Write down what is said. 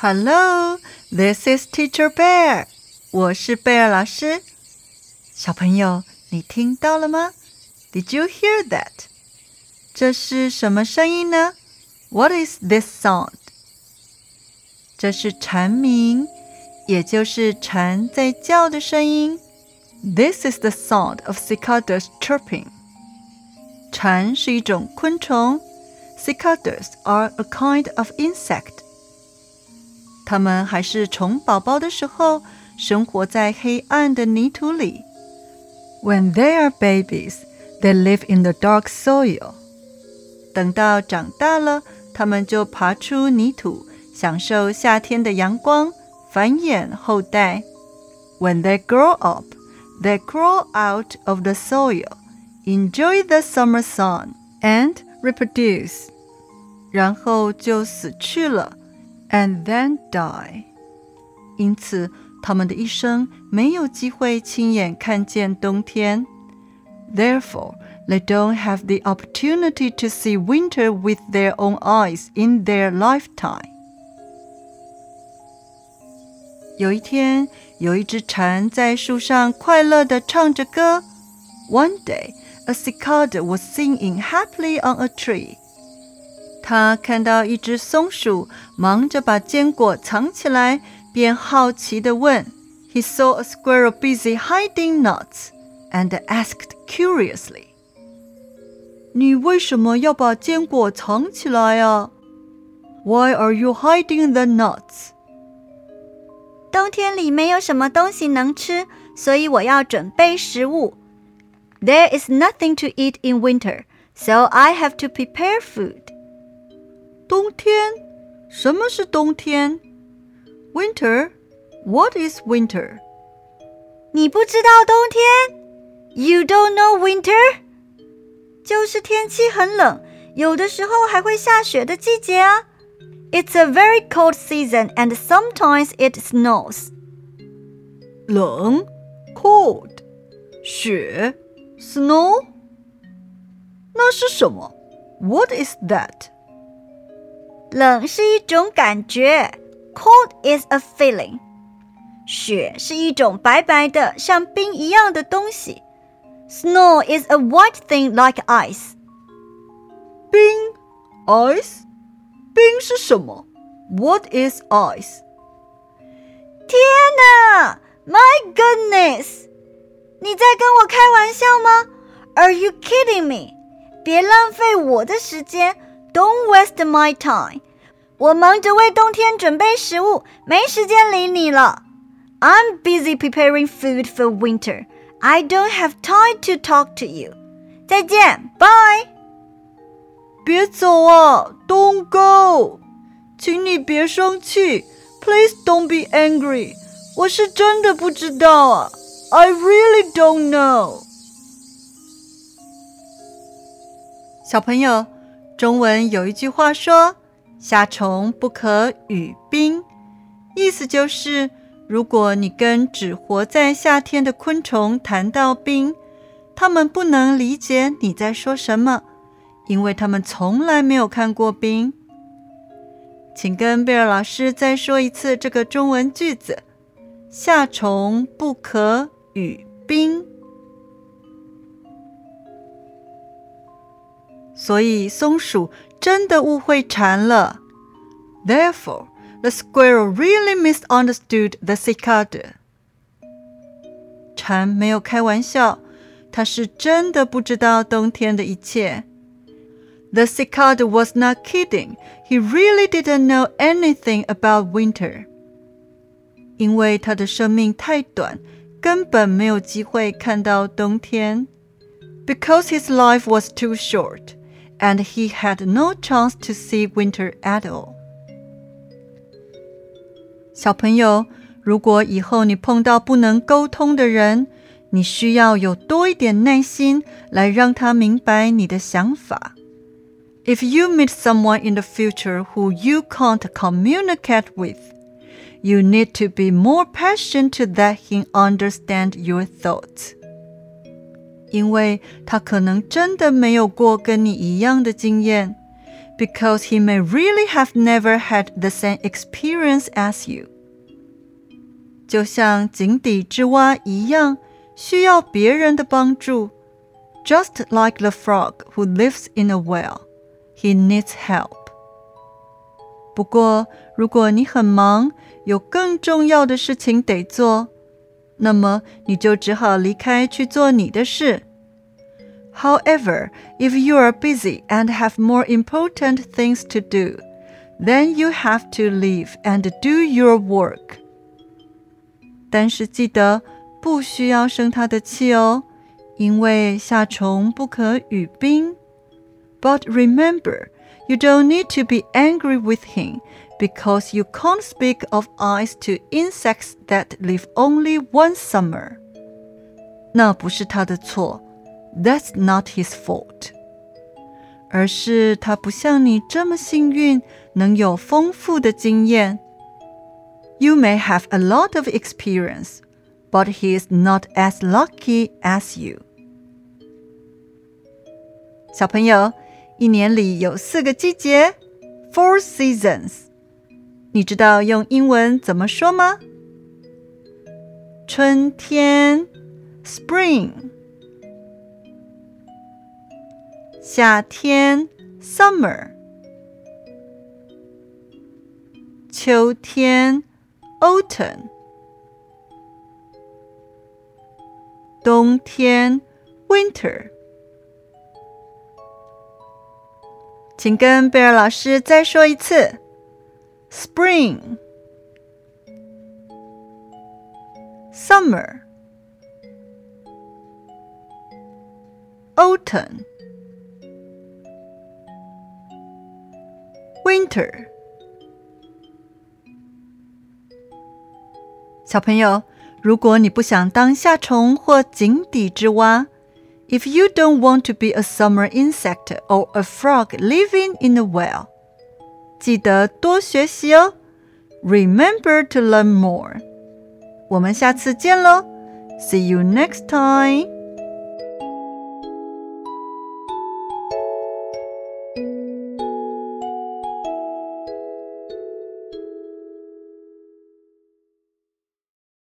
Hello, this is Teacher Bear. 我是贝尔老师。小朋友，你听到了吗？Did you hear that? 这是什么声音呢？What is this sound? 这是蝉鸣，也就是蝉在叫的声音。This is the sound of cicadas chirping. 蝉是一种昆虫，cicadas are a kind of insect. 它们还是虫宝宝的时候，生活在黑暗的泥土里。When they are babies, they live in the dark soil. 等到长大了，它们就爬出泥土，享受夏天的阳光，繁衍后代。When they grow up, they crawl out of the soil, enjoy the summer sun, and reproduce. 然后就死去了 ，and then die. 因此，他们的一生没有机会亲眼看见冬天。Therefore, they don't have the opportunity to see winter with their own eyes in their lifetime. 有一天，有一只蝉在树上快乐地唱着歌。One day, a cicada was singing happily on a tree. 他看到一只松鼠忙着把坚果藏起来，便好奇地问：“He saw a squirrel busy hiding nuts, and asked curiously.” 你为什么要把坚果藏起来啊？Why are you hiding the nuts？冬天里没有什么东西能吃，所以我要准备食物。There is nothing to eat in winter, so I have to prepare food. 冬天？什么是冬天？Winter? What is winter? 你不知道冬天？You don't know winter? 就是天气很冷，有的时候还会下雪的季节啊。It's a very cold season and sometimes it snows. 冷，cold，雪，snow，那是什么？What is that？ 冷是一种感觉，cold is a feeling。雪是一种白白的像冰一样的东西。Snow is a white thing like ice. 冰，ice，冰是什么？What is ice？天哪！My goodness！你在跟我开玩笑吗？Are you kidding me？别浪费我的时间 ，Don't waste my time。我忙着为冬天准备食物，没时间理你了。I'm busy preparing food for winter. I don't have time to talk to you. 再见，Bye。别走啊，Don't go。请你别生气，Please don't be angry。我是真的不知道啊，I really don't know。小朋友， 中文有一句话说：“夏虫不可语冰”，意思就是。如果你跟只活在夏天的昆虫谈到冰，它们不能理解你在说什么，因为它们从来没有看过冰。请跟贝尔老师再说一次这个中文句子：夏虫不可语冰。所以松鼠真的误会蝉了。Therefore. The squirrel really misunderstood the cicada. 蝉没有开玩笑，它是真的不知道冬天的一切。The cicada was not kidding. He really didn't know anything about winter. 因为他的生命太短，根本没有机会看到冬天。Because his life was too short, and he had no chance to see winter at all. 小朋友，如果以后你碰到不能沟通的人，你需要有多一点耐心来让他明白你的想法。If you meet someone in the future who you can't communicate with, you need to be more patient to let him understand your thoughts. 因为他可能真的没有过跟你一样的经验。 because he may really have never had the same experience as you. 就像井底之蛙一样，需要别人的帮助。Just like the frog who lives in a well, he needs help. 不过，如果你很忙，有更重要的事情得做， 那么你就只好离开去做你的事。However, if you are busy and have more important things to do, then you have to leave and do your work. 但是记得不需要生他的气哦，因为夏虫不可语冰。But remember, you don't need to be angry with him because you can't speak of ice to insects that live only one summer. 那不是他的错，That's not his fault. 而是他不像你这么幸运，能有丰富的经验。You may have a lot of experience, but he is not as lucky as you. 小朋友，一年里有四个季节，four seasons。 你知道用英文怎么说吗？春天，spring；夏天，summer；秋天，autumn；冬天，winter。请跟贝尔老师再说一次。spring, summer, autumn, winter。小朋友，如果你不想当夏虫或井底之蛙，if you don't want to be a summer insect or a frog living in a well。 记得多学习哦，Remember to learn more。我们下次见喽，See you next time。